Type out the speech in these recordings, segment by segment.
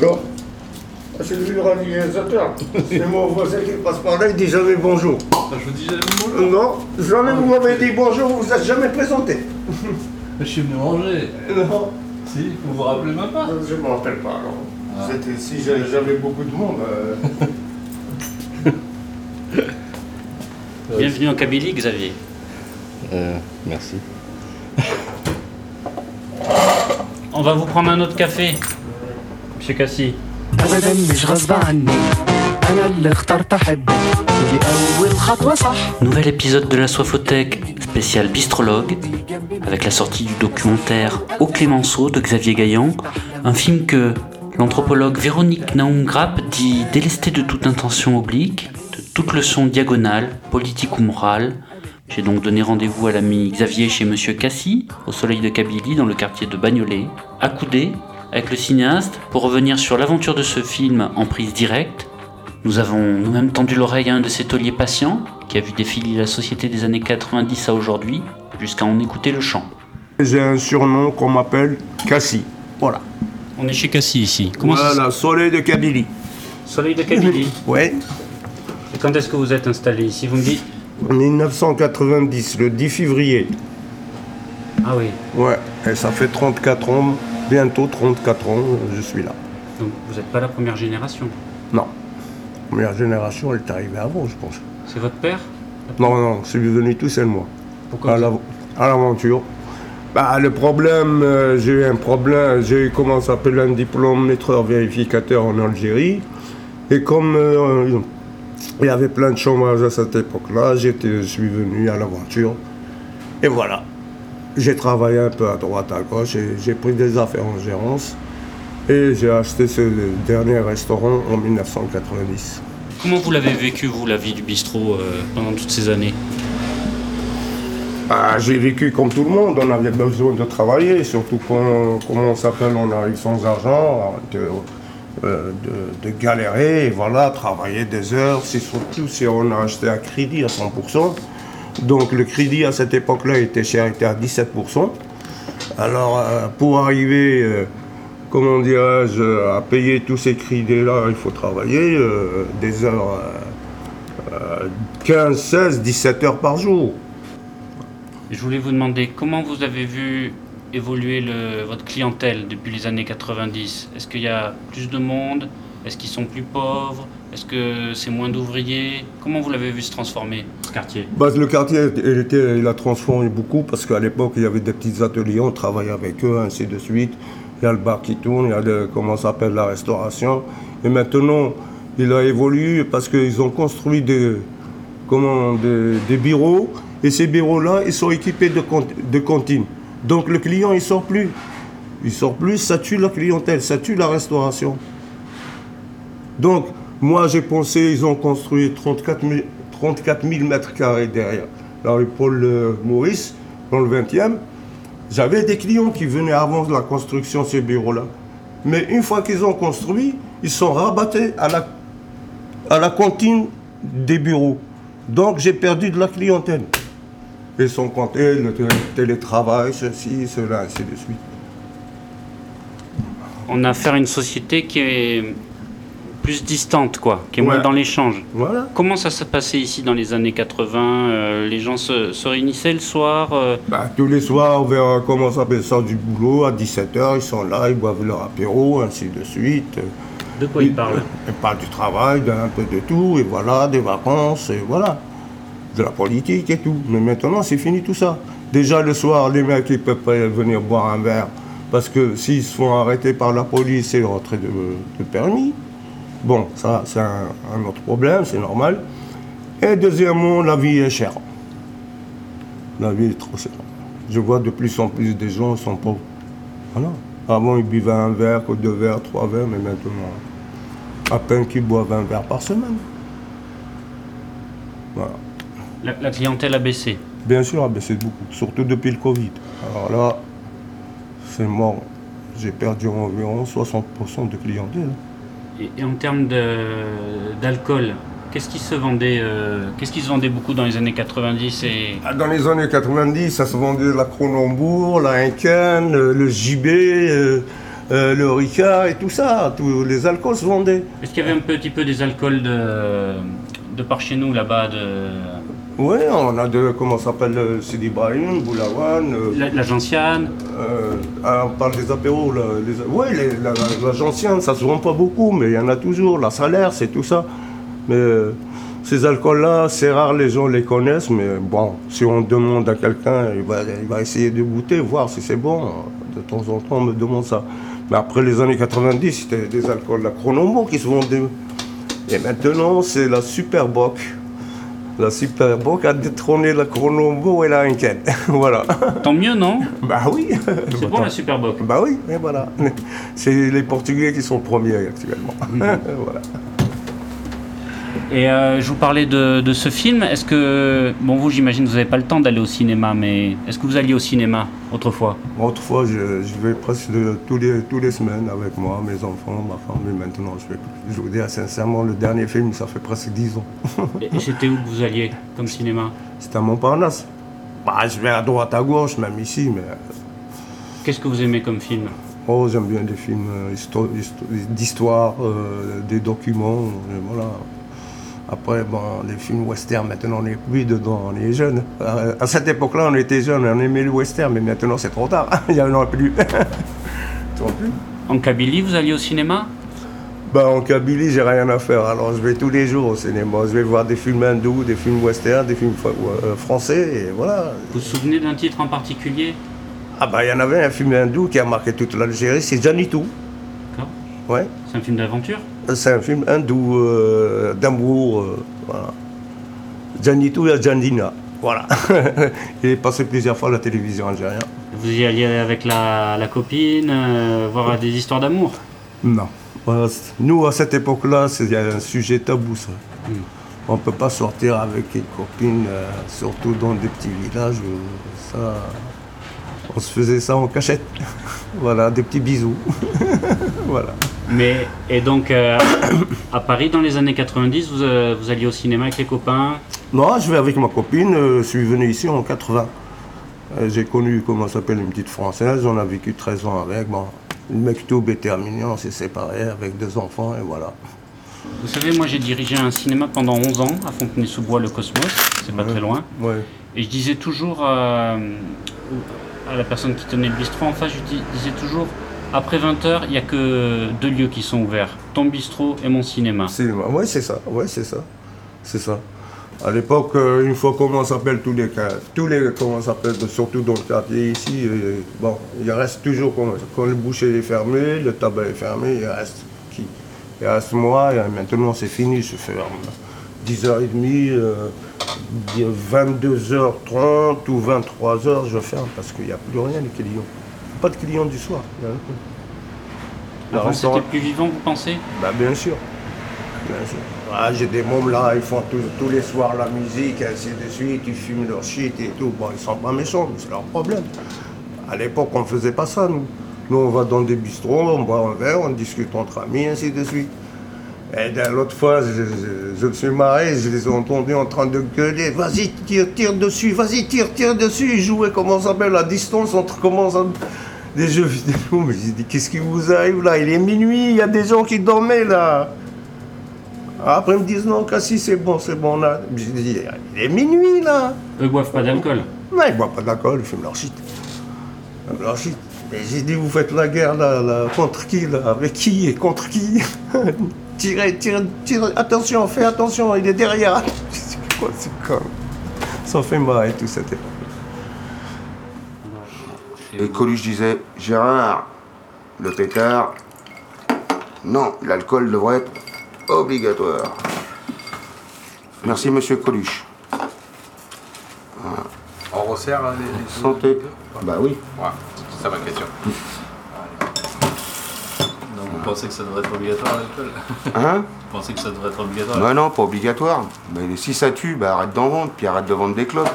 Bonjour. Ah, C'est lui le réalisateur. C'est mon voisin qui passe par là, il dit jamais bonjour. Ah, je vous dis jamais bonjour. Non, jamais vous m'avez dit bonjour, vous êtes jamais présenté. Je suis venu manger. Non, Si, vous vous rappelez même pas je ne me rappelle pas. alors. Ah. C'était si j'avais j'avais beaucoup de monde. euh, Bienvenue en Kabylie, Xavier. Euh, merci. On va vous prendre un autre café. Monsieur Cassi. ابدا مش غصب عني انا اللي اخترت احبك ودي اول خطوه صح Nouvel épisode de la Soifothèque, spécial bistrologue, avec la sortie du documentaire Au Clémenceau de Xavier Gaillan, un film que l'anthropologue Véronique Naum Grapp dit délesté de toute intention oblique, de toute leçon diagonale, politique ou morale. J'ai donc donné rendez-vous à l'ami Xavier chez Monsieur Cassi, au soleil de Kabylie, dans le quartier de Bagnolet, accoudé avec le cinéaste pour revenir sur l'aventure de ce film en prise directe, nous avons nous-mêmes tendu l'oreille à un de ces tauliers patients qui a vu défiler la société des années 90 à aujourd'hui, jusqu'à en écouter le chant. J'ai un surnom qu'on m'appelle Cassie. Voilà. On est chez Cassis ici. Comment voilà, soleil de Kabylie. Soleil de Kabylie. Ouais. Et quand est-ce que vous êtes installé ici Vous me dites 1990, le 10 février. Ah oui, Ouais, et ça fait 34 ans, bientôt 34 ans, je suis là. donc vous n'êtes pas la première génération. Non. La première génération, elle est arrivée avant, je pense. C'est votre père Non, non, je suis venu tout seul, moi. Pourquoi À l'aventure. Bah, le problème, euh, j'ai eu un problème, j'ai eu, comment ça s'appelle, un diplôme maîtreur vérificateur en Algérie. Et comme euh, il y avait plein de chômage à cette époque-là, je suis venu à l'aventure. Et voilà. J'ai travaillé un peu à droite, à gauche, et j'ai pris des affaires en gérance. Et j'ai acheté ce dernier restaurant en 1990. Comment vous l'avez vécu, vous, la vie du bistrot euh, pendant toutes ces années? Ah, j'ai vécu comme tout le monde, on avait besoin de travailler, surtout quand, comment on s'appelle, on arrive sans argent, de, euh, de, de galérer, et voilà, travailler des heures, c'est surtout si on a acheté un crédit à 100%. Donc le crédit à cette époque-là était cher, était à 17%. Alors euh, pour arriver, euh, comment dirais-je, à payer tous ces crédits-là, il faut travailler euh, des heures, euh, euh, 15, 16, 17 heures par jour. Je voulais vous demander comment vous avez vu évoluer votre clientèle depuis les années 90. Est-ce qu'il y a plus de monde? Est-ce qu'ils sont plus pauvres? Est-ce que c'est moins d'ouvriers? Comment vous l'avez vu se transformer, quartier? Bah, le quartier, il, était, il a transformé beaucoup parce qu'à l'époque, il y avait des petits ateliers, on travaillait avec eux, ainsi de suite. Il y a le bar qui tourne, il y a le, comment s'appelle, la restauration. Et maintenant, il a évolué parce qu'ils ont construit des, comment, des, bureaux. Et ces bureaux-là, ils sont équipés de, de cantines. Donc le client, il sort plus. Il sort plus, ça tue la clientèle, ça tue la restauration. Donc, moi, j'ai pensé, ils ont construit 34 000, 34 000 mètres carrés derrière. La rue Paul Maurice, dans le 20e. J'avais des clients qui venaient avant la construction de ces bureaux-là. Mais une fois qu'ils ont construit, ils sont rabattés à la, à la cantine des bureaux. Donc, j'ai perdu de la clientèle. Ils sont comptés, le tél- télétravail, ceci, cela, ainsi de suite. On a affaire à une société qui est plus distante, quoi, qui est moins dans l'échange. Voilà. Comment ça s'est passé ici dans les années 80 Euh, Les gens se, se réunissaient le soir euh, Bah, tous les soirs, vers comment ça s'appelle ça, du boulot, à 17h, ils sont là, ils boivent leur apéro, ainsi de suite. De quoi ils parlent? Ils parlent du travail, d'un peu de tout, et voilà, des vacances, et voilà. De la politique et tout. Mais maintenant, c'est fini tout ça. Déjà, le soir, les mecs, ils peuvent pas venir boire un verre. Parce que s'ils se font arrêter par la police, c'est rentrée de, de permis. Bon, ça, c'est un, un autre problème, c'est normal. Et deuxièmement, la vie est chère. La vie est trop chère. Je vois de plus en plus des gens sont pauvres. Voilà. Avant, ils buvaient un verre, deux verres, trois verres, mais maintenant, à peine qu'ils boivent un verre par semaine. Voilà. la, la clientèle a baissé. Bien sûr, a baissé beaucoup, surtout depuis le Covid. Alors là, c'est mort. J'ai perdu environ 60% de clientèle. Et, et en termes d'alcool, qu'est-ce qui se vendait euh, Qu'est-ce qui se vendait beaucoup dans les années 90 et Ah, Dans les années 90, ça se vendait la Cronenbourg, la Henken, le JB, euh, euh, le Ricard et tout ça, tous les alcools se vendaient. Est-ce qu'il y avait un petit peu des alcools de, de par chez nous là-bas, de Oui, on a de, comment ça s'appelle, euh, Sidi Brahim, Boulawan. euh, la, la gentiane euh, ah, on parle des apéros, là, les, oui, les- la, la, la gentiane, ça se vend pas beaucoup, mais il y en a toujours, la salaire, c'est tout ça. Mais ces alcools-là, c'est rare, les gens les connaissent, mais bon, si on demande à quelqu'un, il va, il va essayer de goûter, voir si c'est bon. De temps en temps, on me demande ça. Mais après les années 90, c'était des alcools, la Chronombo qui se vendaient. Et maintenant, c'est la Superboc. La Superboc a détrôné la Chronombo et la Henken. voilà. Tant mieux, non Bah oui. C'est bon la Superboc. Bah oui, et voilà. C'est les Portugais qui sont premiers actuellement. voilà. Et euh, je vous parlais de, de ce film. Est-ce que, bon, vous, j'imagine, vous n'avez pas le temps d'aller au cinéma, mais est-ce que vous alliez au cinéma autrefois? Autrefois, je, je vais presque de- tous, les, tous les semaines avec moi, mes enfants, ma femme, mais maintenant, je vais. Je vous dis sincèrement, le dernier film, ça fait presque 10 ans. Et et c'était où que vous alliez comme cinéma? C'était à Montparnasse. Bah, je vais à droite, à gauche, même ici, mais... Qu'est-ce que vous aimez comme film? Oh, j'aime bien des films euh, histo- histo- d'histoire, euh, des documents, et voilà. Après, bon, les films western, maintenant on n'est plus dedans, on est jeunes. Euh, À cette époque-là, on était jeunes, on aimait le western, mais maintenant c'est trop tard, il n'y en a plus. Plus. En Kabylie, vous alliez au cinéma? Bah, en Kabylie, j'ai rien à faire, alors je vais tous les jours au cinéma. Je vais voir des films hindous, des films western, des films euh, français, et voilà. Vous vous souvenez d'un titre en particulier? Ah bah, il y en avait un film hindou qui a marqué toute l'Algérie, c'est Janitou. D'accord. Ouais. C'est un film d'aventure? C'est un film hindou euh, d'amour. euh, voilà. Janitou et Jandina. Voilà. Il est passé plusieurs fois à la télévision algérienne. Vous y alliez avec la, la copine, euh, voir des histoires d'amour? Non. Nous, à cette époque-là, c'est un sujet tabou, ça. Mm. On ne peut pas sortir avec une copine, euh, surtout dans des petits villages. ça, on se faisait ça en cachette. voilà, des petits bisous. voilà. Mais, et donc, euh, à Paris, dans les années 90, vous, euh, vous alliez au cinéma avec les copains? Non, je vais avec ma copine. euh, je suis venu ici en 80. Euh, J'ai connu, comment s'appelle, une petite française. On a vécu 13 ans avec. Bon, le mektoub est terminé, on s'est séparés avec deux enfants et voilà. Vous savez, moi j'ai dirigé un cinéma pendant 11 ans à Fontenay-sous-Bois, le Cosmos, c'est pas Ouais. très loin. Ouais. Et je disais toujours à la personne qui tenait le bistrot en face, je dis- disais toujours après 20h, il n'y a que deux lieux qui sont ouverts ton bistrot et mon cinéma. Oui, c'est ça. Ouais, c'est ça. C'est ça. À l'époque, euh, une fois ça s'appelle tous les tous les comment s'appelle, surtout dans le quartier ici, euh, bon, il reste toujours quand, le boucher est fermé, le tabac est fermé, il reste qui? Il reste moi, et maintenant c'est fini, je fais 10h30, euh, 22h30 ou 23h, je ferme parce qu'il n'y a plus rien de clients. Pas de clients du soir. Avant restaurant- c'était plus vivant, vous pensez? Bah bien sûr. Bien sûr. Ah, j'ai des mômes là, ils font tous, tous les soirs la musique, ainsi de suite, ils fument leur shit et tout. Bon, ils sont pas méchants, mais c'est leur problème. À l'époque, on faisait pas ça, nous. Nous, on va dans des bistrots, on boit un verre, on discute entre amis, ainsi de suite. Et l'autre fois, je, je- je me suis marré, je les ai entendus en train de gueuler. Vas-y, tire, tire dessus, vas-y, tire, tire dessus. Ils jouaient, comment ça s'appelle, la distance entre comment ça des jeux vidéo. Mais j'ai dit, qu'est-ce qui vous arrive là? Il est minuit, il y a des gens qui dormaient là. Après, ils me disent, non, Cassis, c'est bon, c'est bon. Là. J'ai dit, il est minuit là. Eux boivent pas d'alcool. Non, ils ne boivent pas d'alcool, ils fument leur shit. Ils fument leur shit. Mais j'ai dit, vous faites la guerre là, là, contre qui là? Avec qui et contre qui? Tirez, tirez, tirez, attention, fais attention, il est derrière. C'est quoi, c'est con Ça fait marrer tout ça. Et Coluche disait Gérard, le pétard, non, l'alcool devrait être obligatoire. Merci, monsieur Coluche. On resserre hein, les, les Santé. Bah oui. Ouais, c'est ça ma question. Pensez que ça devrait être obligatoire l'alcool Hein? Vous pensez que ça devrait être obligatoire? Bah non, pas obligatoire. Mais si ça tue, bah arrête d'en vendre, puis arrête de vendre des clopes.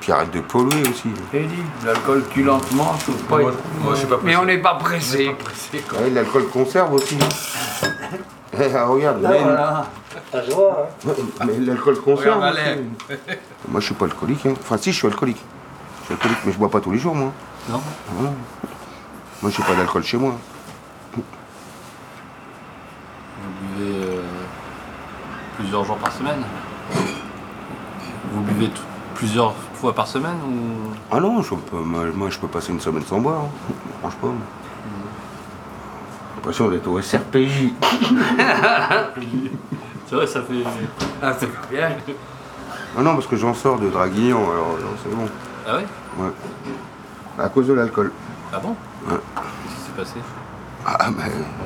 Puis arrête de polluer aussi. Et dit, l'alcool tue lentement, faut pas Moi, être- moi, je suis pas Mais on n'est pas pressé. pressé, quoi. Ouais, l'alcool conserve aussi. Eh, ah, regarde, Ah, mais- voilà. mais l'alcool conserve. Regarde, aussi. Moi, je suis pas alcoolique. hein. Enfin, si, je suis alcoolique. Je suis alcoolique, mais je bois pas tous les jours, moi. Non Moi, j'ai pas d'alcool chez moi. Vous buvez euh, plusieurs jours par semaine? Vous buvez plusieurs fois par semaine ou? Ah non, je peux, moi, je peux passer une semaine sans boire. hein. Franchement. J'ai l'impression d'être au SRPJ. C'est vrai, ça fait. Ah, c'est bien. Ah non, parce que j'en sors de Draguignan, alors non, c'est bon. Ah ouais? Ouais. À cause de l'alcool. Ah bon? Qu'est-ce qui s'est passé? Ah, mais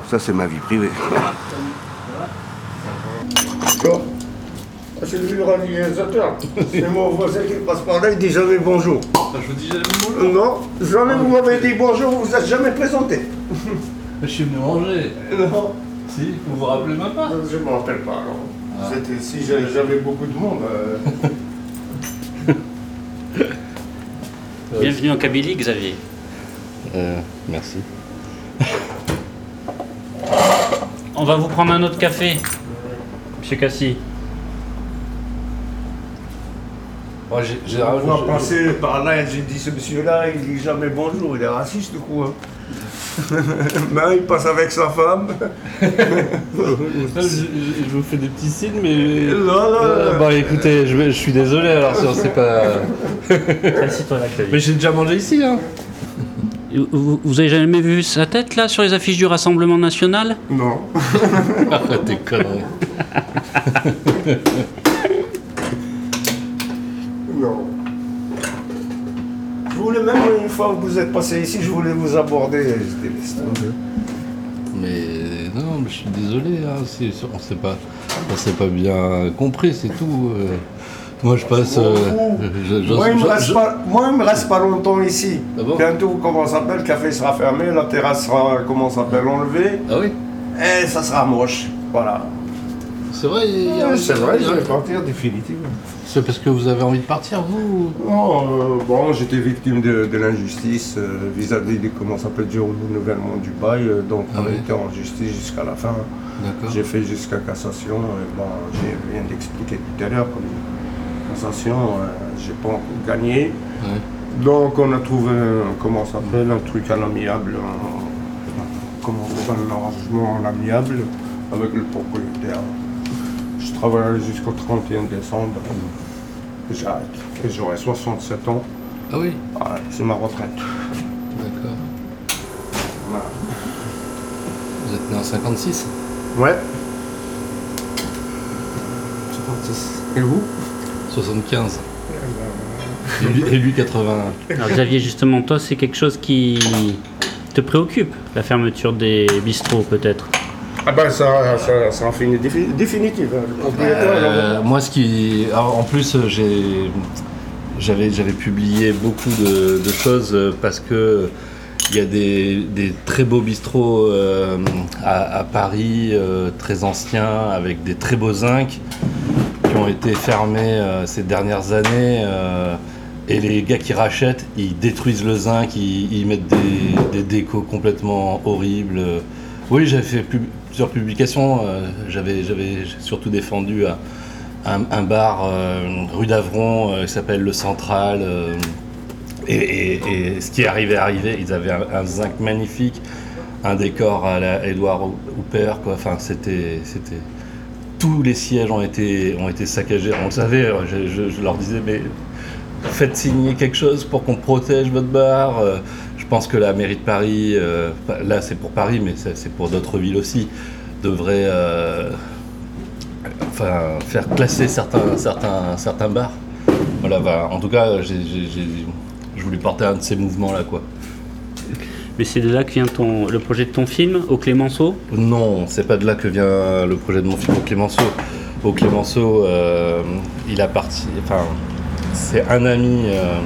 ça, c'est ma vie privée. D'accord Ah, C'est lui le réalisateur. C'est mon voisin qui passe par là, il dit jamais bonjour. Ah, je vous dis jamais bonjour. Non, jamais vous m'avez dit bonjour, vous vous êtes jamais présenté. Je suis venu manger. Non, Si, vous vous rappelez même pas je ne me rappelle pas. alors. C'était si j'avais j'avais beaucoup de monde. euh, Bienvenue en Kabylie, Xavier. Euh, merci. On va vous prendre un autre café, Monsieur Cassis. Moi, j'ai- j'ai On voit passer par là, j'ai dit ce monsieur-là, il dit jamais bonjour, il est raciste ou quoi Ben, il passe avec sa femme. je, je- je vous fais des petits signes, mais. Non, non, Euh, non. bon, écoutez, je, je suis désolé alors si on sait pas. Assis-toi là, Xavier. Mais j'ai déjà mangé ici, hein. Vous, vous avez jamais vu sa tête là sur les affiches du Rassemblement National? Non. Arrête tes conneries. Non. Je voulais même, une fois que vous êtes passé ici, je voulais vous aborder. Tomber. Mais non, mais je suis désolé, hein, on s'est pas, on pas bien compris, c'est tout. euh. Moi, je passe. euh, je- je- moi, il me reste pas, moi, il me reste pas longtemps ici. Ah bon Bientôt, comment ça s'appelle, le café sera fermé, la terrasse sera, comment ça s'appelle, enlevée. Ah oui, Et ça sera moche. Voilà. c'est vrai. il y a- c'est vrai, je vais partir définitivement. C'est parce que vous avez envie de partir, vous Non, euh, bon, j'étais victime de, de l'injustice euh, vis-à-vis de comment ça s'appelle du renouvellement du bail, euh, donc Ah on a oui. été en justice jusqu'à la fin. D'accord. J'ai fait jusqu'à cassation, et bon, j'ai viens d'expliquer tout à l'heure, euh, j'ai pas encore gagné. Ouais. Donc on a trouvé, un- comment ça s'appelle, un truc à l'amiable, comment un arrangement à l'amiable avec le propriétaire. Je travaillerai jusqu'au 31 décembre, j'arrête. Et j'aurai 67 ans, Ah oui, Ouais, c'est ma retraite. d'accord. Voilà. Vous êtes né en 56 Ouais, 56. et vous? 75. Et lui, et lui 81. Alors Xavier, justement, toi, c'est quelque chose qui te préoccupe, la fermeture des bistrots peut-être? Ah ben ça, ça, ça en fait une défi- définitive. hein. Le propriétaire, Euh, moi, ce qui. alors, en plus, euh, j'ai. J'avais, j'avais publié beaucoup de, de choses euh, parce que il y a des, des très beaux bistrots euh, à, à Paris, euh, très anciens, avec des très beaux zincs, ont fermés euh, ces dernières années. euh, et les gars qui rachètent, ils détruisent le zinc, ils, mettent des, des décos complètement horribles. Oui, j'avais fait plusieurs publications. euh, j'avais, surtout défendu un, bar euh, rue d'Avron qui s'appelle Le Central. et, ce qui est arrivé, est arrivé. Ils avaient un, un zinc magnifique, un décor à la Edouard Hooper. Quoi. Enfin, c'était, c'était. Tous les sièges ont été, ont été saccagés. On le savait. euh, Je, leur disais, mais faites signer quelque chose pour qu'on protège votre bar. Euh, Je pense que la mairie de Paris, euh, là c'est pour Paris, mais c'est pour d'autres villes aussi, devrait faire classer certains, bars. Voilà, bah, en tout cas, je voulais porter un de ces mouvements-là. Mais c'est de là que vient le projet de ton film, au Clémenceau Non, c'est pas de là que vient le projet de mon film au Clémenceau. Au Clémenceau, euh, il a parti. Enfin, c'est un ami euh,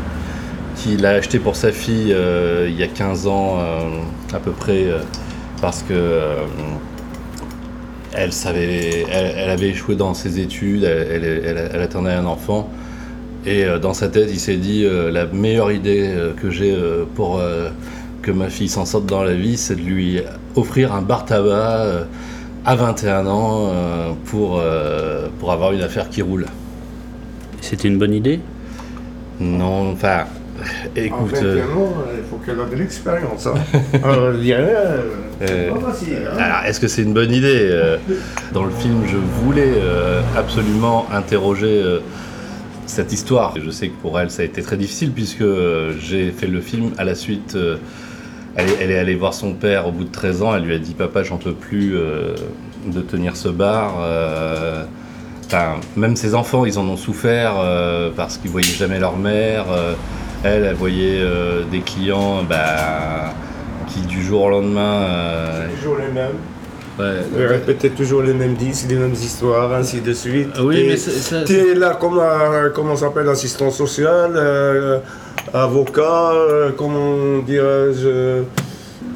qui l'a acheté pour sa fille euh, il y a 15 ans à peu près parce que elle savait, elle, avait échoué dans ses études, elle, elle- attendait un enfant. Et dans sa tête, il s'est dit la meilleure idée que j'ai pour que ma fille s'en sorte dans la vie, c'est de lui offrir un bar tabac euh, à 21 ans euh, pour, euh, pour avoir une affaire qui roule. C'était une bonne idée? Non, enfin, En écoute, 21 euh, ans, il faut qu'elle a de l'expérience. Hein. Alors, je dirais, euh, Euh, pas facile, hein. Alors, est-ce que c'est une bonne idée Dans le film, je voulais euh, absolument interroger euh, cette histoire. Je sais que pour elle, ça a été très difficile puisque j'ai fait le film à la suite. Elle, est, elle est allée voir son père au bout de 13 ans. Elle lui a dit Papa, j'en peux plus euh, de tenir ce bar. Euh, même ses enfants, ils en ont souffert euh, parce qu'ils voyaient jamais leur mère. Elle, elle voyait des clients bah, qui, du jour au lendemain, Toujours les mêmes. ouais, Elle répétait toujours les mêmes disques, les mêmes histoires, ainsi de suite. Ah oui, mais ça- T'es là comme, comment ça s'appelle, assistant social, avocat, euh, comment dirais-je. euh,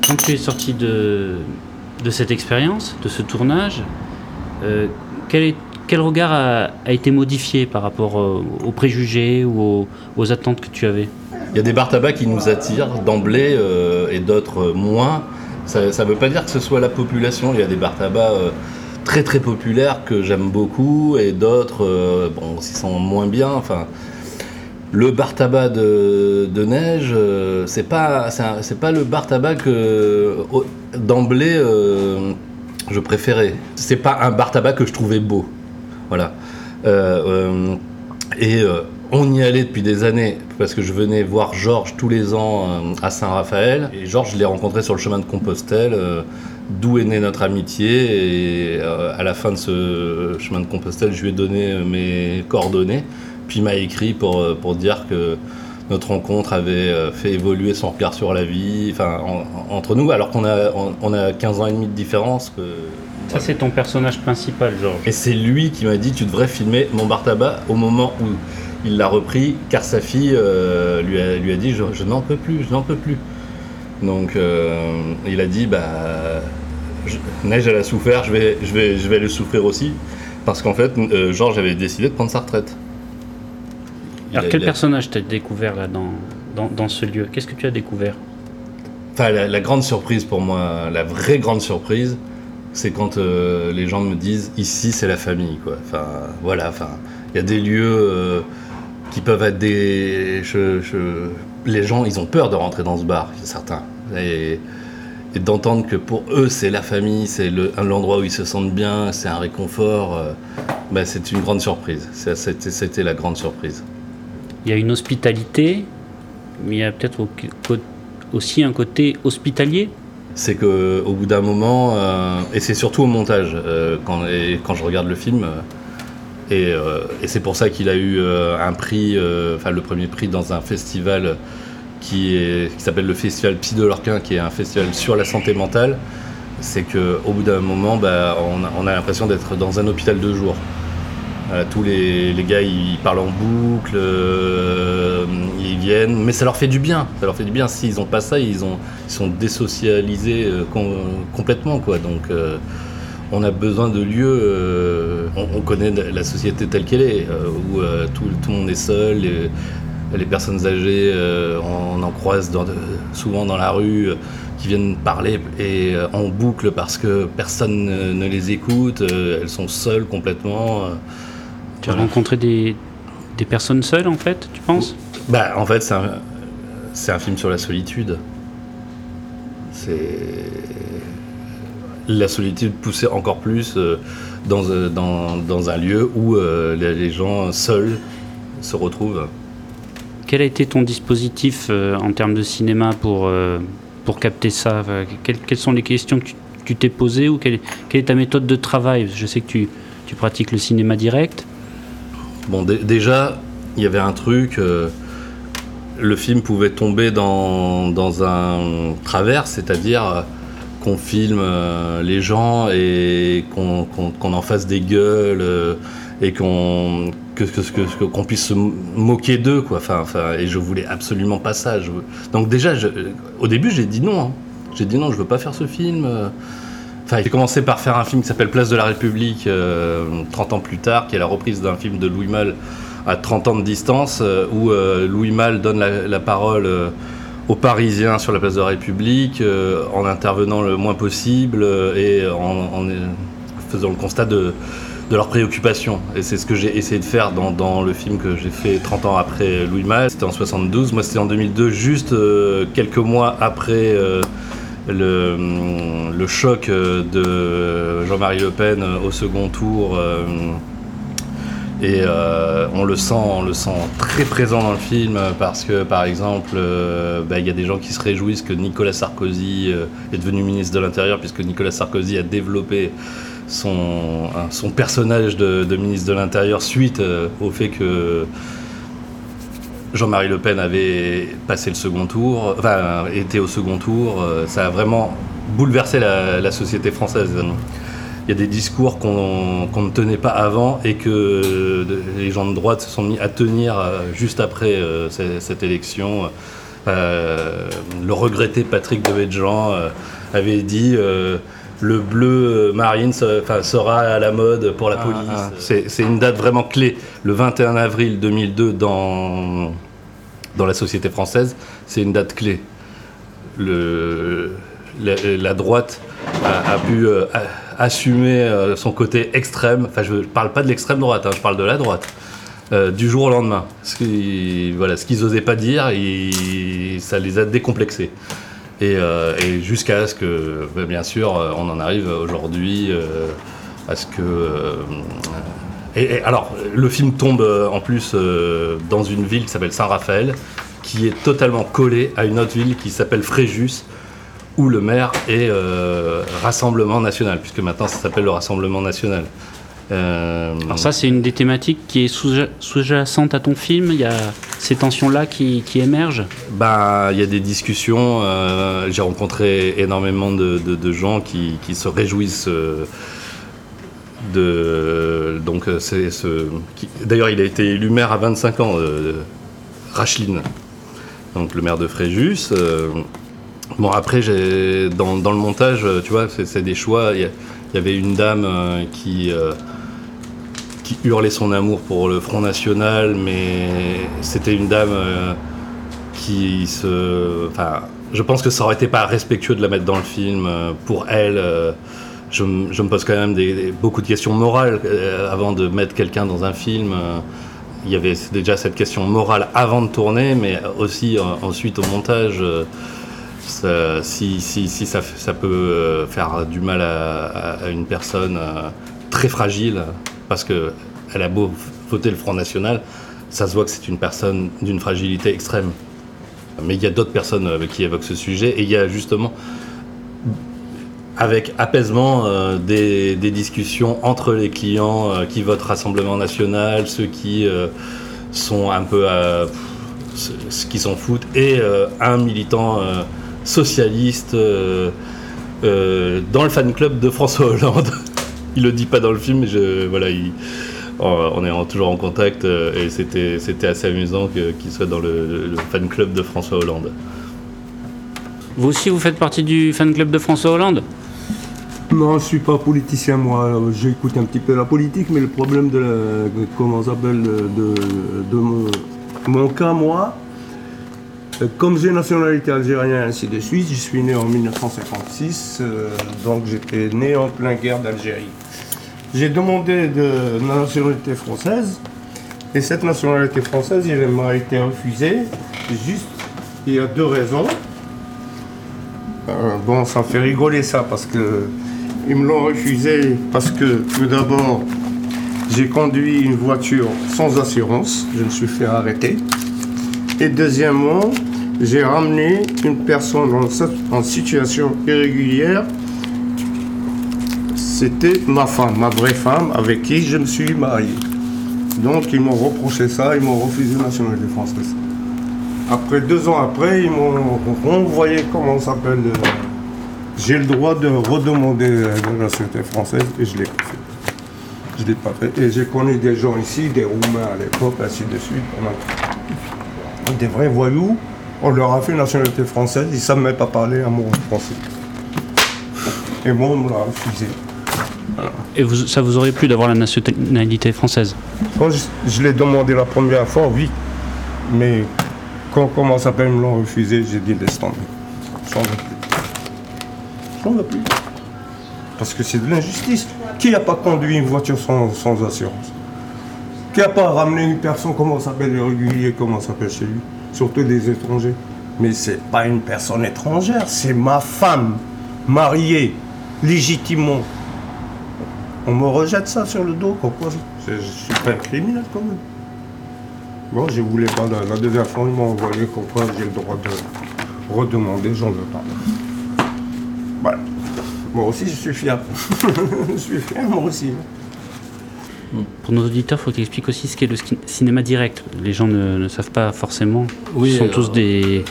Quand tu es sorti de, de cette expérience, de ce tournage, euh, quel, est- quel regard a, a été modifié par rapport euh, aux préjugés ou aux, aux attentes que tu avais? Il y a des bars tabac qui nous attirent d'emblée euh, et d'autres euh, moins. Ça ne veut pas dire que ce soit la population. Il y a des bars tabac euh, très très populaires que j'aime beaucoup et d'autres euh, bon, qui sont moins bien. Enfin, le bar tabac de, Neige, euh, c'est pas c'est pas le bar tabac que d'emblée euh, je préférais. C'est pas un bar tabac que je trouvais beau. Voilà. Euh, et on y allait depuis des années parce que je venais voir Georges tous les ans à Saint-Raphaël. Et Georges, je l'ai rencontré sur le chemin de Compostelle, d'où est née notre amitié. Et à la fin de ce chemin de Compostelle, je lui ai donné mes coordonnées. Puis il m'a écrit pour, euh, pour dire que notre rencontre avait euh, fait évoluer son regard sur la vie, enfin, en- entre nous, alors qu'on a, on, on a 15 ans et demi de différence. Que, Ça, c'est ton personnage principal, Georges. et c'est lui qui m'a dit tu devrais filmer mon bar tabac au moment où il l'a repris, car sa fille euh, lui, a, lui a dit je, je n'en peux plus, je n'en peux plus. Donc euh, il a dit bah je- Neige elle a souffert, je vais, je vais, je vais le souffrir aussi, parce qu'en fait euh, Georges avait décidé de prendre sa retraite. Alors, a- quel a- personnage t'as découvert là dans, dans, dans ce lieu? Qu'est-ce que tu as découvert? Enfin, la, la grande surprise pour moi, la vraie grande surprise, c'est quand euh, les gens me disent ici c'est la famille, quoi. Enfin, voilà. Enfin, il y a des lieux euh, qui peuvent être des. je- je- les gens, ils ont peur de rentrer dans ce bar, certains. Et, et d'entendre que pour eux c'est la famille, c'est le- l'endroit où ils se sentent bien, c'est un réconfort. euh, bah, c'est une grande surprise. C'était la grande surprise. Il y a une hospitalité, mais il y a peut-être aussi un côté hospitalier. c'est que au bout d'un moment, euh, et c'est surtout au montage, euh, quand, je regarde le film, euh, et, c'est pour ça qu'il a eu un prix, enfin le premier prix dans un festival qui, s'appelle le Festival Psy de Lorquin, qui est un festival sur la santé mentale, c'est que au bout d'un moment, bah, on a, on a l'impression d'être dans un hôpital de jour. Euh, tous les, les gars ils parlent en boucle, euh, ils viennent, mais ça leur fait du bien. Ça leur fait du bien. S'ils n'ont pas ça, ils, ont, ils sont désocialisés euh, com- complètement. Quoi. Donc on a besoin de lieux. on, on connaît la société telle qu'elle est, où tout, tout le monde est seul. Les, les personnes âgées, on en croise souvent dans la rue. qui viennent parler et en boucle parce que personne ne, ne les écoute, elles sont seules complètement. Tu as Voilà. rencontré des, des personnes seules, en fait, tu penses? Bah, en fait, c'est un, film sur la solitude. C'est la solitude poussée encore plus euh, dans, euh, dans, dans un lieu où euh, les, gens seuls se retrouvent. Quel a été ton dispositif euh, en termes de cinéma pour, pour capter ça? Quelles, quelles sont les questions que tu- tu t'es posées ou quelle, quelle est ta méthode de travail? Je sais que tu, tu pratiques le cinéma direct. Bon, dé- déjà, il y avait un truc. euh, le film pouvait tomber dans, un travers, c'est-à-dire euh, qu'on filme euh, les gens et qu'on en fasse des gueules et qu'on que, qu'on puisse se moquer d'eux, quoi. Enfin, et je voulais absolument pas ça. Donc déjà, au début, j'ai dit non. hein. J'ai dit non, je veux pas faire ce film. Euh. J'ai commencé par faire un film qui s'appelle Place de la République, euh, 30 ans plus tard, qui est la reprise d'un film de Louis Malle à 30 ans de distance, euh, où euh, Louis Malle donne la, parole euh, aux Parisiens sur la place de la République, euh, en intervenant le moins possible euh, et en, euh, faisant le constat de, leurs préoccupations. Et c'est ce que j'ai essayé de faire dans, dans le film que j'ai fait 30 ans après Louis Malle. C'était en 72, moi c'était en 2002, juste euh, quelques mois après euh, le, choc euh, de Jean-Marie Le Pen au second tour. euh, et euh, on le sent, on le sent très présent dans le film parce que, par exemple, bah, il y a des gens qui se réjouissent que Nicolas Sarkozy est devenu ministre de l'Intérieur puisque Nicolas Sarkozy a développé son, son personnage de, ministre de l'Intérieur suite au fait que Jean-Marie Le Pen avait passé le second tour, enfin était au second tour. euh, Ça a vraiment bouleversé la, société française. Il y a des discours qu'on ne tenait pas avant et que les gens de droite se sont mis à tenir euh, juste après euh, ce- cette élection. Le regretté Patrick Devedjian avait dit le bleu marine se- enfin, sera à la mode pour la police. C'est c'est une date vraiment clé. Le 21 avril 2002 dans, dans la société française, c'est une date clé. Le, la, la droite a, a pu euh, a- assumer euh, son côté extrême. Enfin, je ne parle pas de l'extrême droite, hein, je parle de la droite. euh, du jour au lendemain. Ce voilà, qu'ils n'osaient pas dire, ça les a décomplexés. Et, euh, et jusqu'à ce que, ben, bien sûr, euh, on en arrive aujourd'hui euh, à ce que. et, alors, le film tombe en plus dans une ville qui s'appelle Saint-Raphaël, qui est totalement collée à une autre ville qui s'appelle Fréjus, où le maire est Rassemblement National, puisque maintenant ça s'appelle le Rassemblement National. Euh, Alors ça, c'est une des thématiques qui est sous- sous-jacente à ton film. Il y a ces tensions-là qui, qui émergent. Bah, il y a des discussions. euh, J'ai rencontré énormément de, de- de gens qui, qui se réjouissent euh, de. Donc, c'est ce. D'ailleurs, il a été élu maire à 25 ans, Racheline, donc le maire de Fréjus. Bon, après, dans, dans le montage, tu vois, c'est des choix. Il y, avait une dame qui. Qui hurlait son amour pour le Front National, mais c'était une dame euh, qui se. Enfin, je pense que ça aurait été pas respectueux de la mettre dans le film. euh, Pour elle, euh, je, me pose quand même beaucoup de questions morales avant de mettre quelqu'un dans un film. Il y avait déjà cette question morale avant de tourner, mais aussi ensuite au montage. si, ça, peut faire du mal à, une personne très fragile, parce que elle a beau voter le Front National, ça se voit que c'est une personne d'une fragilité extrême. Mais il y a d'autres personnes euh, qui évoquent ce sujet, et il y a justement, avec apaisement, euh, des, discussions entre les clients euh, qui votent Rassemblement National, ceux qui sont un peu à ce qui s'en foutent, et un militant socialiste dans le fan club de François Hollande. il le dit pas dans le film, mais je, voilà, il- on on est en- toujours en contact euh, et c'était c'était assez amusant que- qu'il soit dans le, fan club de François Hollande. Vous aussi, vous faites partie du fan club de François Hollande? Non, je suis pas politicien, moi. J'écoute un petit peu la politique, mais le problème de, la, de- comment s'appelle, de, de mon, mon cas, moi, euh, comme j'ai nationalité algérienne, ainsi de suite, je suis né en 1956, euh, donc j'étais né en plein guerre d'Algérie. J'ai demandé de nationalité française, et cette nationalité française, elle m'a été refusée, juste, il y a deux raisons. Euh, bon, ça fait rigoler ça parce que ils me l'ont refusé parce que tout d'abord, j'ai conduit une voiture sans assurance, je me suis fait arrêter. Et deuxièmement, j'ai ramené une personne en situation irrégulière. C'était ma femme, ma vraie femme, avec qui je me suis marié. Donc ils m'ont reproché ça, ils m'ont refusé la nationalité française. Après deux ans après, ils m'ont renvoyé, comment ça s'appelle, euh, j'ai le droit de redemander la nationalité française et je l'ai fait. Je l'ai pas fait. Et j'ai connu des gens ici, des Roumains à l'époque, ainsi de suite. On Des vrais voyous, on leur a fait une nationalité française, ils ne savent même pas parler un mot français. Et moi, on me l'a refusé. Et vous, ça vous aurait plu d'avoir la nationalité française Quand je, l'ai demandé la première fois, oui. Mais quand comment ça s'appelle me l'ont refusé, j'ai dit laisse tomber. J'en veux plus. J'en veux plus. Parce que c'est de l'injustice. Qui n'a pas conduit une voiture sans, sans assurance? Qui n'a pas ramené une personne, comment ça s'appelle, irrégulier, comment ça s'appelle chez lui? Surtout des étrangers. Mais c'est pas une personne étrangère, c'est ma femme, mariée, légitimement. On me rejette ça sur le dos, pourquoi Je suis pas un criminel quand même. Bon, je voulais pas, la, la deuxième fois, ils m'ont envoyé comme quoi j'ai le droit de redemander, j'en veux pas. Voilà. Moi aussi, je suis fier. je suis fier, moi aussi. Pour nos auditeurs, il faut que tu expliques aussi ce qu'est le cinéma direct. Les gens ne, ne savent pas forcément. Oui, Ce sont euh, tous des,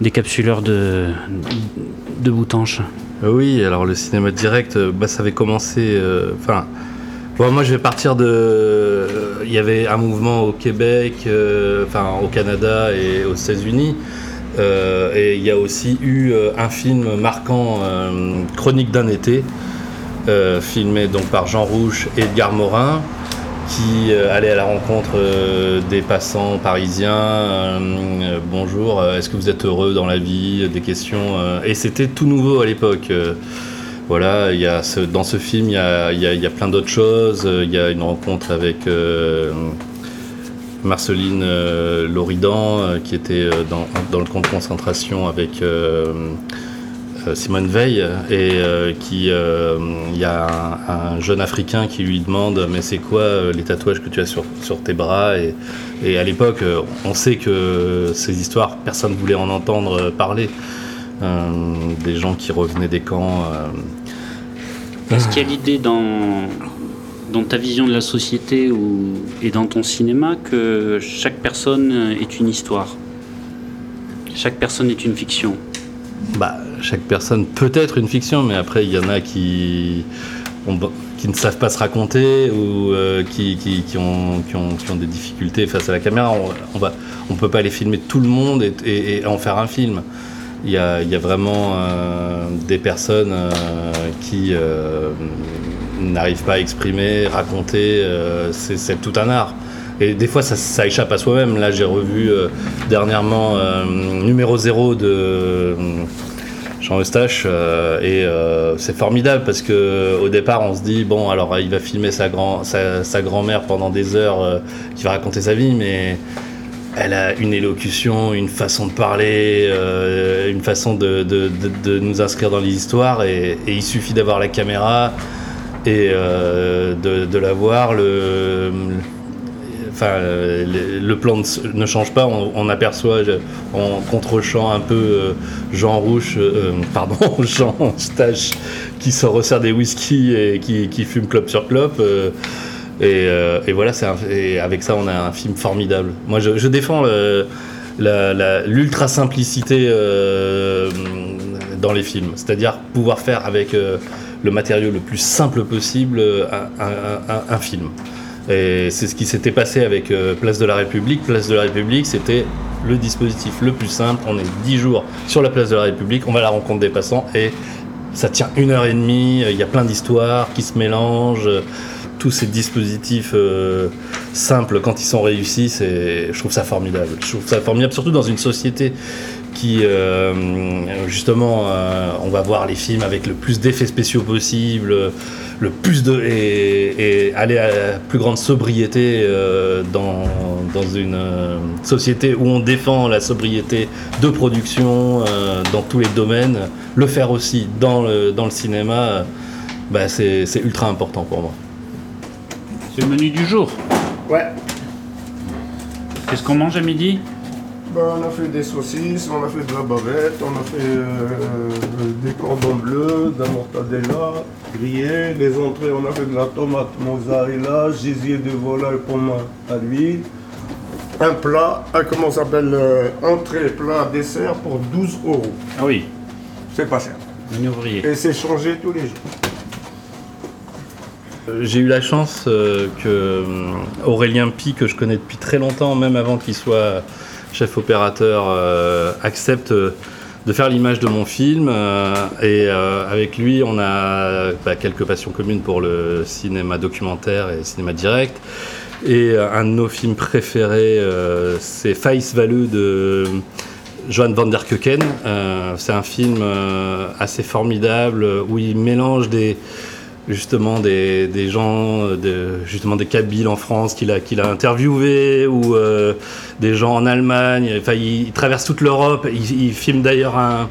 des capsuleurs de, de boutanches. Euh, Oui, alors le cinéma direct, euh, bah, ça avait commencé. euh, Enfin, moi je vais partir de. Il y avait un mouvement au Québec, enfin au Canada et aux États-Unis. Et il y a aussi eu un film marquant, Chronique d'un été, filmé donc par Jean Rouge et Edgar Morin, qui euh, allait à la rencontre euh, des passants parisiens. euh, bonjour, est-ce que vous êtes heureux dans la vie Des questions. et c'était tout nouveau à l'époque. voilà, il y a dans ce film, il y a, y a- plein d'autres choses. Il y a une rencontre avec Marceline Loridan, qui était dans, le camp de concentration avec Simone Veil, et euh, qui, euh, il y a un, un jeune Africain qui lui demande mais c'est quoi euh, les tatouages que tu as sur, sur tes bras et, et à l'époque, euh, on sait que ces histoires, personne ne voulait en entendre euh, parler. Euh, des gens qui revenaient des camps. euh, Est-ce qu'il y a l'idée dans, dans ta vision de la société ou, et dans ton cinéma que chaque personne est une histoire? Chaque personne est une fiction? Bah, chaque personne peut être une fiction, mais après, il y en a qui, qui ne savent pas se raconter ou euh, qui, qui- ont, qui, ont, des difficultés face à la caméra. On, va, on peut pas aller filmer tout le monde et, en faire un film. Il y a, il y a vraiment euh, des personnes euh, qui n'arrivent pas à exprimer, raconter. c'est tout un art. Et des fois, ça, ça échappe à soi-même. Là, j'ai revu dernièrement numéro 0 de Jean Eustache euh, et euh, c'est formidable parce que au départ, on se dit bon, alors il va filmer sa, grand, sa, sa grand-mère pendant des heures euh, qui va raconter sa vie, mais elle a une élocution, une façon de parler, euh, une façon de, de- de- nous inscrire dans les histoires et, il suffit d'avoir la caméra et euh, de la voir. Le, enfin, euh, le, plan ne, change pas. On, aperçoit je- en contre-champ un peu euh, Jean Rouge, euh, pardon, Jean Stache qui se resserre des whisky et qui, fume clope sur clope. euh, et, euh, voilà, avec ça, on a un film formidable. Moi, je, défends l'ultra simplicité euh, dans les films, c'est-à-dire pouvoir faire avec euh, le matériau le plus simple possible euh, un film. Et c'est ce qui s'était passé avec euh, Place de la République. Place de la République, c'était le dispositif le plus simple. On est 10 jours sur la place de la République, on va à la rencontre des passants et ça tient une heure et demie. Il y a plein d'histoires qui se mélangent. Tous ces dispositifs euh, simples, quand ils sont réussis, je trouve ça formidable. Je trouve ça formidable, surtout dans une société qui, euh, justement, euh, on va voir les films avec le plus d'effets spéciaux possible, le plus de et, et aller à la plus grande sobriété euh, dans, dans une société où on défend la sobriété de production euh, dans tous les domaines, le faire aussi dans le, dans le cinéma, bah, c'est c'est ultra important pour moi. C'est le menu du jour. Ouais. Qu'est-ce qu'on mange à midi? Ben, on a fait des saucisses, on a fait de la bavette, on a fait euh, des cordons bleus, de la mortadella grillée. Les entrées, on a fait de la tomate mozzarella, gésier de volaille pomme à l'huile. Un plat, un, comment ça s'appelle euh, Entrée, plat, dessert pour 12 euros. Ah oui, C'est pas cher. menu ouvrier. Et c'est changé tous les jours. Euh, J'ai eu la chance euh, que euh, Aurélien Pi, que je connais depuis très longtemps, même avant qu'il soit chef opérateur, euh, accepte euh, de faire l'image de mon film. euh, et avec lui, on a bah, quelques passions communes pour le cinéma documentaire et cinéma direct. Et un de nos films préférés, c'est Faïs Valeux de Johan van der Keuken. C'est un film assez formidable où il mélange des justement des, gens, euh, de, justement des Kabyles en France qu'il a, qu'il a interviewé ou euh, des gens en Allemagne. Enfin, il, traverse toute l'Europe. Il, il filme d'ailleurs un,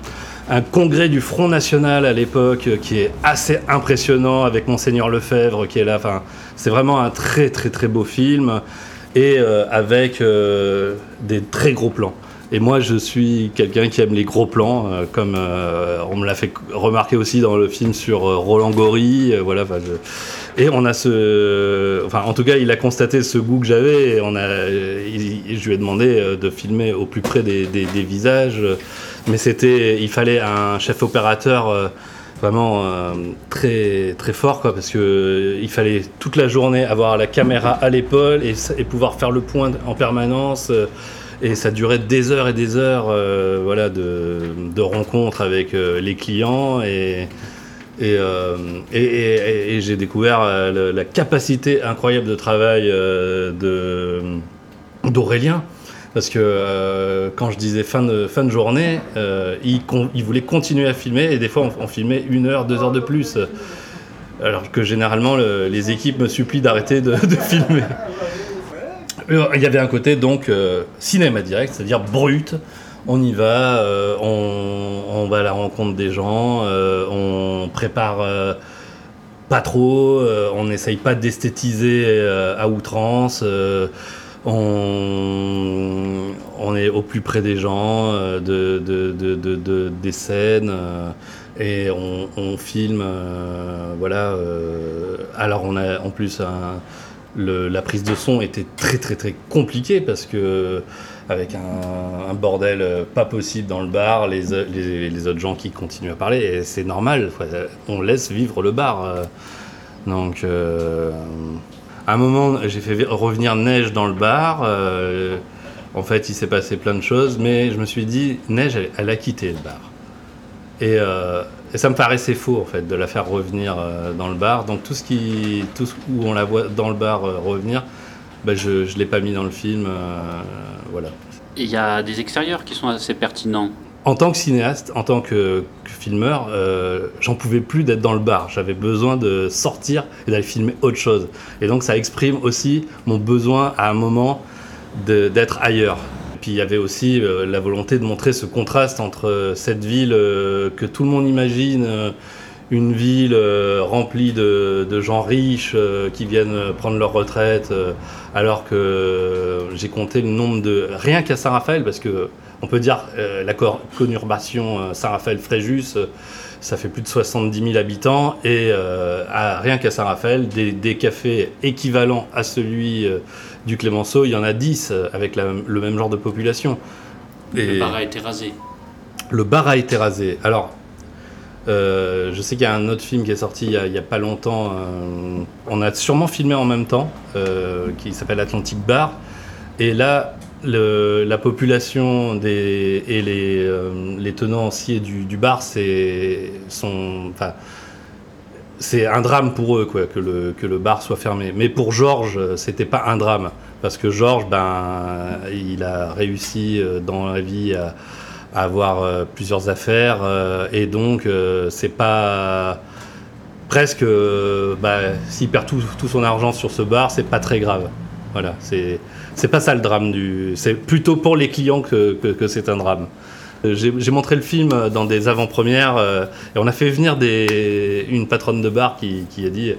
congrès du Front National à l'époque euh, qui est assez impressionnant avec Monseigneur Lefebvre qui est là. C'est vraiment un très très très beau film et avec des très gros plans. Et moi, je suis quelqu'un qui aime les gros plans, euh, comme euh, on me l'a fait remarquer aussi dans le film sur euh, Roland Gori. voilà, Et on a ce, enfin, en tout cas, il a constaté ce goût que j'avais. A, je lui ai demandé de filmer au plus près des, visages, mais c'était, il fallait un chef opérateur. vraiment très très fort quoi parce que il fallait toute la journée avoir la caméra à l'épaule et, pouvoir faire le point en permanence et ça durait des heures et des heures euh, voilà de, rencontres avec euh, les clients et euh, j'ai découvert la capacité incroyable de travail d'Aurélien parce que quand je disais fin de, journée, il, voulait continuer à filmer et des fois on, filmait une heure, deux heures de plus. Alors que généralement le- les équipes me supplient d'arrêter de filmer. Euh, Il y avait un côté donc euh, cinéma direct, c'est-à-dire brut. On y va, euh, on, va à la rencontre des gens, on prépare pas trop, on n'essaye pas d'esthétiser à outrance. on, est au plus près des gens, de, de- de- de- de- des scènes, et on, on filme. voilà. alors on a en plus un- la prise de son était très très très compliquée parce que avec un, bordel euh, pas possible dans le bar, les, o- les, autres gens qui continuent à parler, c'est normal. On laisse vivre le bar. euh. donc. euh, à un moment, j'ai fait revenir Neige dans le bar. euh, en fait, il s'est passé plein de choses, mais je me suis dit, Neige, elle a quitté le bar. Et, euh, et ça me paraissait faux, en fait, de la faire revenir euh, dans le bar. Donc, tout ce, qui, tout ce où on la voit dans le bar euh, revenir, bah, je ne l'ai pas mis dans le film. voilà. Il y a des extérieurs qui sont assez pertinents. En tant que cinéaste, en tant que, que filmeur, j'en pouvais plus d'être dans le bar. J'avais besoin de sortir et d'aller filmer autre chose. Et donc ça exprime aussi mon besoin à un moment d'être ailleurs. Il y avait aussi euh, la volonté de montrer ce contraste entre euh, cette ville euh, que tout le monde imagine, une ville remplie de, gens riches qui viennent prendre leur retraite, alors que j'ai compté le nombre de... Rien qu'à Saint-Raphaël, parce que on peut dire la conurbation Saint-Raphaël-Fréjus, ça fait plus de 70 000 habitants, et à- rien qu'à Saint-Raphaël, des, cafés équivalents à celui du Clémenceau, il y en a 10 euh, avec la- le même genre de population. Le bar a été rasé. le bar a été rasé. Alors, euh, je sais qu'il y a un autre film qui est sorti il y a, pas longtemps. euh, on a sûrement filmé en même temps, euh, qui s'appelle Atlantic Bar. Et là, le- la population des, et les, les tenanciers du, du bar, c'est sont, enfin, c'est un drame pour eux quoi, que, le, que le bar soit fermé. Mais pour Georges, euh, c'était pas un drame. Parce que Georges, ben, il a réussi euh, dans la vie à, avoir euh, plusieurs affaires. et donc, c'est pas. Presque. bah, S'il perd tout, son argent sur ce bar, c'est pas très grave. Voilà, c'est pas ça le drame du. C'est plutôt pour les clients que, que c'est un drame. Euh, J'ai montré le film dans des avant-premières euh, et on a fait venir une patronne de bar qui, a dit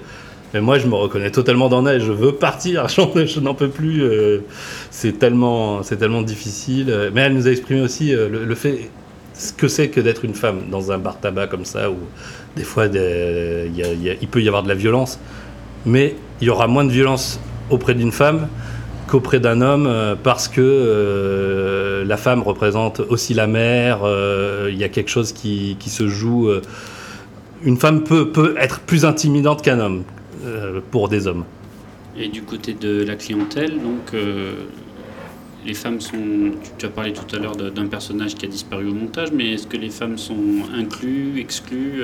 Mais moi, je me reconnais totalement dans Neige, je veux partir, je n'en peux plus, euh, c'est tellement, tellement difficile. Euh, Mais elle nous a exprimé aussi euh, le, fait ce que c'est que d'être une femme dans un bar tabac comme ça où des fois il peut y avoir de la violence, mais il y aura moins de violence auprès d'une femme qu'auprès d'un homme euh, parce que euh, la femme représente aussi la mère, euh, il y a quelque chose qui, se joue. une femme peut, peut être plus intimidante qu'un homme pour des hommes. Et du côté de la clientèle, donc, les femmes sont. Tu, as parlé tout à l'heure d'un personnage qui a disparu au montage, mais est-ce que les femmes sont incluses, exclues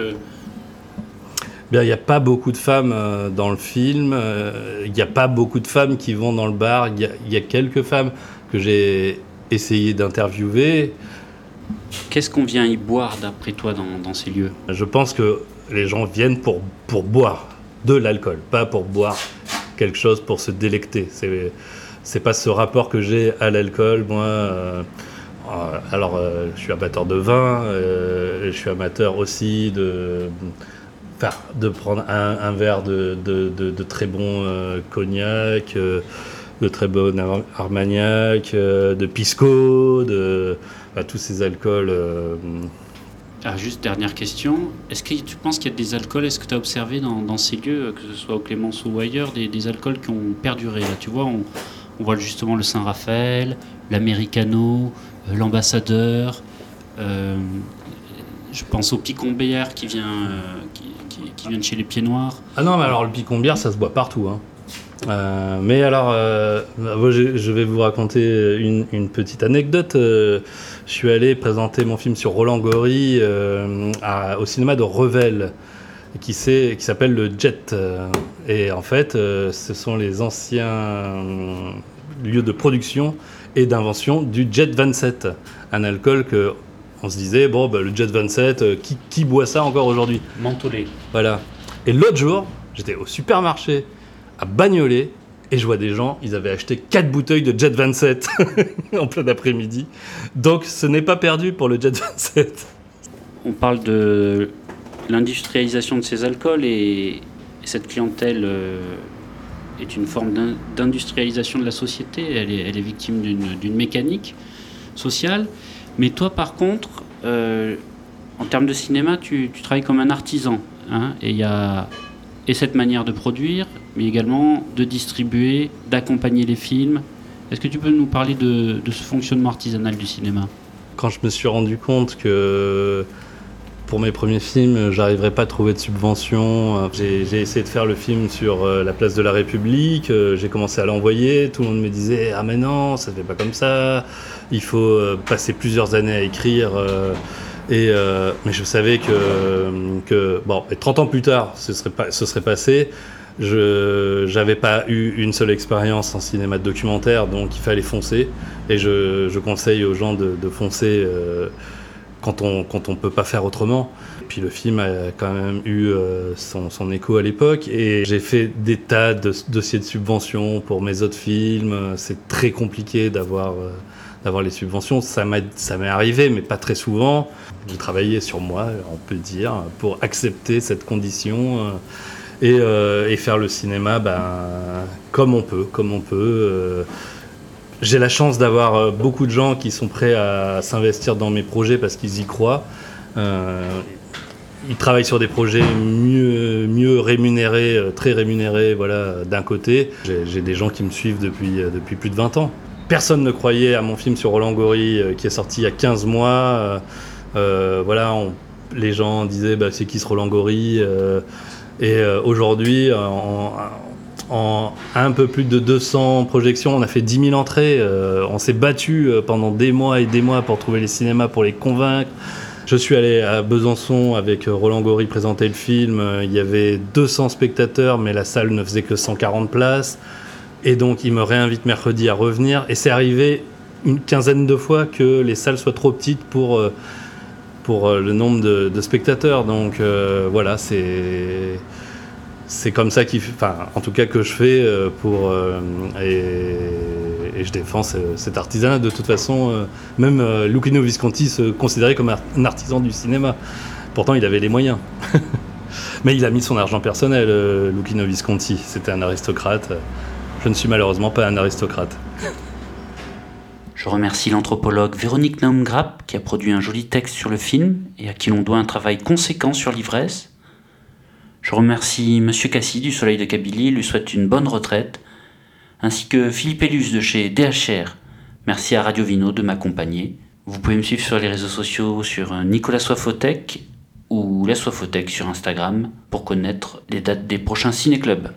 il n'y a pas beaucoup de femmes euh, dans le film. euh, Il n'y a pas beaucoup de femmes qui vont dans le bar. Il y a, il y a quelques femmes que j'ai essayé d'interviewer. Qu'est-ce qu'on vient y boire d'après toi dans, dans ces lieux? Je pense que les gens viennent pour, pour boire de l'alcool, pas pour boire quelque chose pour se délecter. C'est c'est pas ce rapport que j'ai à l'alcool. Moi, euh, euh, alors euh, je suis amateur de vin, euh, je suis amateur aussi de de prendre un, verre de, de, très bon euh, cognac, euh, de très bon Ar- armagnac, euh, de pisco, de enfin, tous ces alcools. euh, Ah, juste dernière question. Est-ce que tu penses qu'il y a des alcools, est-ce que tu as observé dans, dans ces lieux, que ce soit au Clémenceau ou ailleurs, des, alcools qui ont perduré là, Tu vois, on, voit justement le Saint-Raphaël, l'Americano, euh, l'Ambassadeur. euh, je pense au Picon-Béard qui vient, euh, qui- de chez les Pieds Noirs. Ah non, mais alors le picon bière, ça se boit partout. hein. Euh, mais alors, euh, je, vais vous raconter une, petite anecdote. Euh, je suis allé présenter mon film sur Roland Gory au cinéma de Revel, qui, s'appelle le Jet. Et en fait, ce sont les anciens lieux de production et d'invention du Jet 27, un alcool que on se disait bon, bah, le Jet 27, euh, qui, qui boit ça encore aujourd'hui Mentholé. voilà. Et l'autre jour, j'étais au supermarché à Bagnolet et je vois des gens, ils avaient acheté 4 bouteilles de Jet 27 en plein après-midi. Donc ce n'est pas perdu pour le Jet 27. On parle de l'industrialisation de ces alcools et, et cette clientèle euh, est une forme d'in- d'industrialisation de la société. Elle est, elle est victime d'une mécanique sociale. Mais toi, par contre, euh, en termes de cinéma, tu, tu travailles comme un artisan. hein, et il y a et cette manière de produire, mais également de distribuer, d'accompagner les films. Est-ce que tu peux nous parler de, de ce fonctionnement artisanal du cinéma? Quand je me suis rendu compte que pour mes premiers films, j'arriverais pas à trouver de subvention, j'ai essayé de faire le film sur euh, la place de la République, euh, j'ai commencé à l'envoyer, tout le monde me disait Ah, mais non, ça se fait pas comme ça, il faut euh, passer plusieurs années à écrire. mais je savais que, bon, et 30 ans plus tard, ce serait, pas, ce serait passé. Je n'avais pas eu une seule expérience en cinéma de documentaire, donc il fallait foncer. Et je, conseille aux gens de, foncer quand on quand on peut pas faire autrement. Puis le film a quand même eu euh, son, son écho à l'époque. Et j'ai fait des tas de dossiers de subventions pour mes autres films. C'est très compliqué d'avoir euh, d'avoir les subventions. Ça m'est arrivé, mais pas très souvent. J'ai travaillé sur moi, on peut dire, pour accepter cette condition euh, et, et faire le cinéma ben, comme on peut, comme on peut. J'ai la chance d'avoir euh, beaucoup de gens qui sont prêts à s'investir dans mes projets parce qu'ils y croient. Euh, ils travaillent sur des projets mieux, mieux rémunérés, euh, très rémunérés, voilà, d'un côté. J'ai des gens qui me suivent depuis, depuis plus de 20 ans. Personne ne croyait à mon film sur Roland Gory euh, qui est sorti il y a 15 mois. Voilà, les gens disaient bah, c'est qui ce Roland Gory Euh, Et aujourd'hui, en un peu plus de 200 projections, on a fait 10 000 entrées. Euh, on s'est battu euh, pendant des mois et des mois pour trouver les cinémas, pour les convaincre. Je suis allé à Besançon avec euh, Roland Gory présenter le film. Il y avait 200 spectateurs, mais la salle ne faisait que 140 places. Et donc, il me réinvite mercredi à revenir. Et c'est arrivé une quinzaine de fois que les salles soient trop petites pour, pour le nombre de, spectateurs. Donc, voilà, c'est. C'est comme ça qu'il, en tout cas que je fais euh, pour euh, et, je défends ce- cet artisanat. De toute façon, euh, même Lucchino Visconti se considérait comme un artisan du cinéma. Pourtant, il avait les moyens. Mais il a mis son argent personnel, Lucchino Visconti. C'était un aristocrate. Je ne suis malheureusement pas un aristocrate. Je remercie l'anthropologue Véronique Naumgrapp qui a produit un joli texte sur le film et à qui l'on doit un travail conséquent sur l'ivresse. Je remercie Monsieur Cassis du Soleil de Kabylie, lui souhaite une bonne retraite, ainsi que Philippe Elus de chez DHR. Merci à Radio Vino de m'accompagner. Vous pouvez me suivre sur les réseaux sociaux sur Nicolas Soifotech ou La Soifotech sur Instagram pour connaître les dates des prochains ciné-clubs.